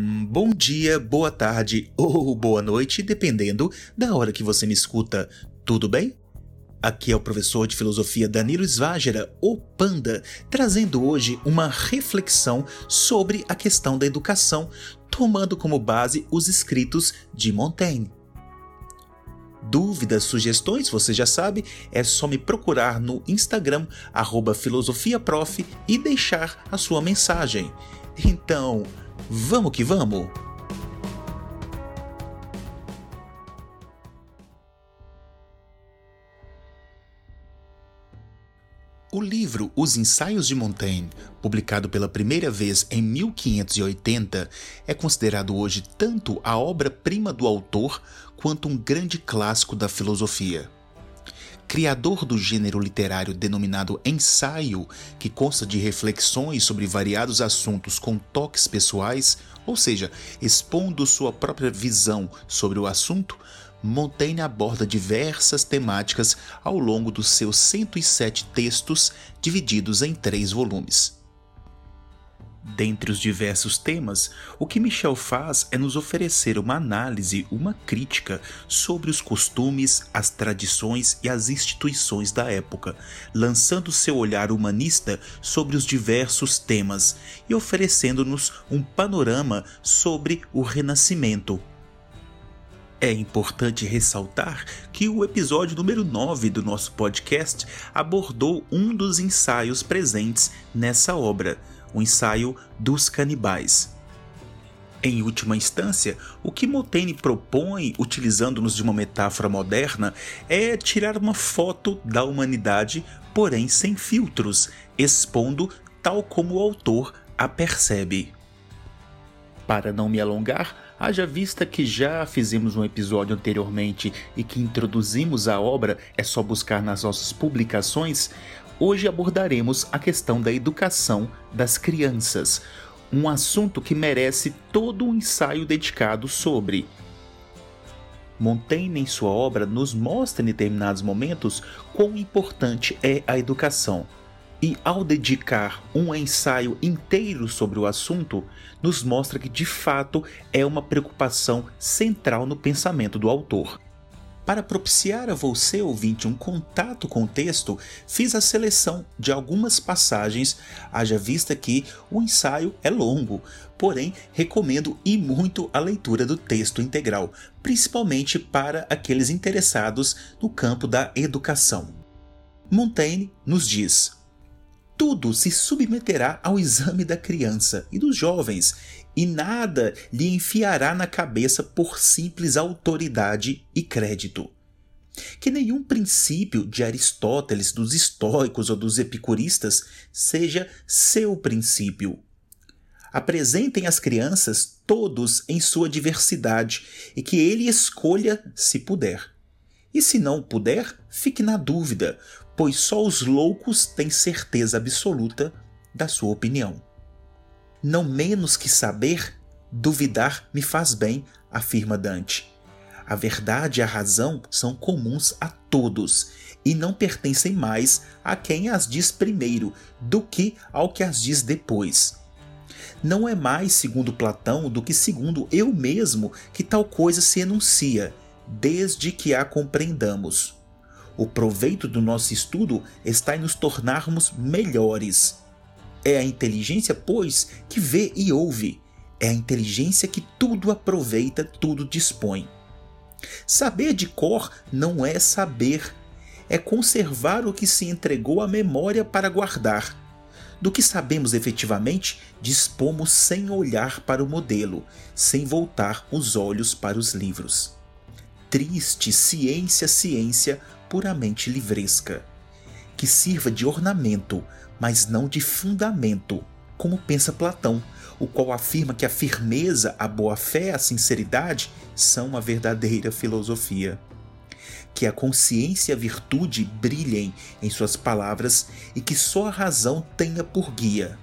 Hum, bom dia, boa tarde ou boa noite, dependendo da hora que você me escuta. Tudo bem? Aqui é o professor de filosofia Danilo Svágera, o Panda, trazendo hoje uma reflexão sobre a questão da educação, tomando como base os escritos de Montaigne. Dúvidas, sugestões, você já sabe, é só me procurar no Instagram, filosofiaprof, e deixar a sua mensagem. Então, vamos que vamos! O livro Os Ensaios de Montaigne, publicado pela primeira vez em 1580, é considerado hoje tanto a obra-prima do autor quanto um grande clássico da filosofia. Criador do gênero literário denominado ensaio, que consta de reflexões sobre variados assuntos com toques pessoais, ou seja, expondo sua própria visão sobre o assunto, Montaigne aborda diversas temáticas ao longo dos seus 107 textos, divididos em três volumes. Dentre os diversos temas, o que Michel faz é nos oferecer uma análise, uma crítica sobre os costumes, as tradições e as instituições da época, lançando seu olhar humanista sobre os diversos temas e oferecendo-nos um panorama sobre o Renascimento, é importante ressaltar que o episódio número 9 do nosso podcast abordou um dos ensaios presentes nessa obra, o ensaio dos canibais. Em última instância, o que Montaigne propõe, utilizando-nos de uma metáfora moderna, é tirar uma foto da humanidade, porém sem filtros, expondo tal como o autor a percebe. Para não me alongar, haja vista que já fizemos um episódio anteriormente e que introduzimos a obra, é só buscar nas nossas publicações, hoje abordaremos a questão da educação das crianças, um assunto que merece todo um ensaio dedicado sobre. Montaigne, em sua obra, nos mostra em determinados momentos quão importante é a educação e ao dedicar um ensaio inteiro sobre o assunto, nos mostra que de fato é uma preocupação central no pensamento do autor. Para propiciar a você, ouvinte, um contato com o texto, fiz a seleção de algumas passagens, haja vista que o ensaio é longo, porém recomendo e muito a leitura do texto integral, principalmente para aqueles interessados no campo da educação. Montaigne nos diz: tudo se submeterá ao exame da criança e dos jovens, e nada lhe enfiará na cabeça por simples autoridade e crédito. Que nenhum princípio de Aristóteles, dos estoicos ou dos epicuristas seja seu princípio. Apresentem as crianças todos em sua diversidade e que ele escolha se puder. E se não puder, fique na dúvida, pois só os loucos têm certeza absoluta da sua opinião. Não menos que saber, duvidar me faz bem, afirma Dante. A verdade e a razão são comuns a todos e não pertencem mais a quem as diz primeiro do que ao que as diz depois. Não é mais segundo Platão do que segundo eu mesmo que tal coisa se enuncia, desde que a compreendamos. O proveito do nosso estudo está em nos tornarmos melhores. É a inteligência, pois, que vê e ouve. É a inteligência que tudo aproveita, tudo dispõe. Saber de cor não é saber, é conservar o que se entregou à memória para guardar. Do que sabemos efetivamente, dispomos sem olhar para o modelo, sem voltar os olhos para os livros. Triste ciência, ciência, puramente livresca, que sirva de ornamento, mas não de fundamento, como pensa Platão, o qual afirma que a firmeza, a boa-fé, a sinceridade são a verdadeira filosofia. Que a consciência e a virtude brilhem em suas palavras e que só a razão tenha por guia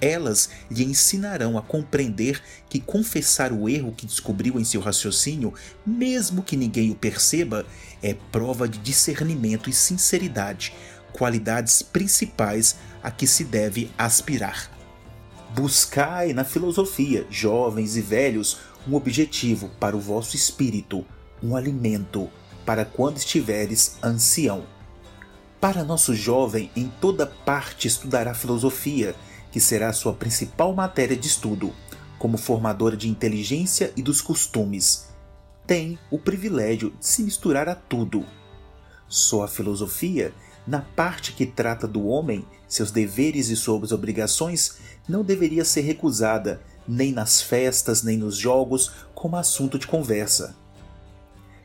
elas lhe ensinarão a compreender que confessar o erro que descobriu em seu raciocínio, mesmo que ninguém o perceba, é prova de discernimento e sinceridade, qualidades principais a que se deve aspirar. Buscai na filosofia, jovens e velhos, um objetivo para o vosso espírito, um alimento para quando estiveres ancião. Para nosso jovem, em toda parte estudará filosofia, que será sua principal matéria de estudo, como formadora de inteligência e dos costumes. Tem o privilégio de se misturar a tudo. Só a filosofia, na parte que trata do homem, seus deveres e suas obrigações, não deveria ser recusada, nem nas festas, nem nos jogos, como assunto de conversa.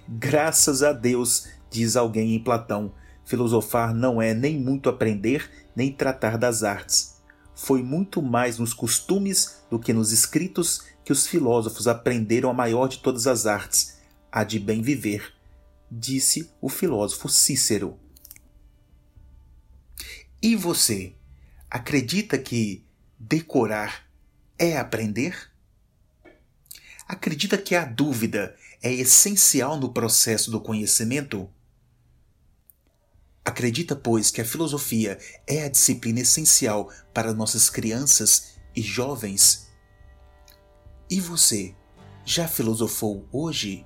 Graças a Deus, diz alguém em Platão, filosofar não é nem muito aprender, nem tratar das artes. Foi muito mais nos costumes do que nos escritos que os filósofos aprenderam a maior de todas as artes, a de bem viver, disse o filósofo Cícero. E você, acredita que decorar é aprender? Acredita que a dúvida é essencial no processo do conhecimento? Acredita, pois, que a filosofia é a disciplina essencial para nossas crianças e jovens? E você, já filosofou hoje?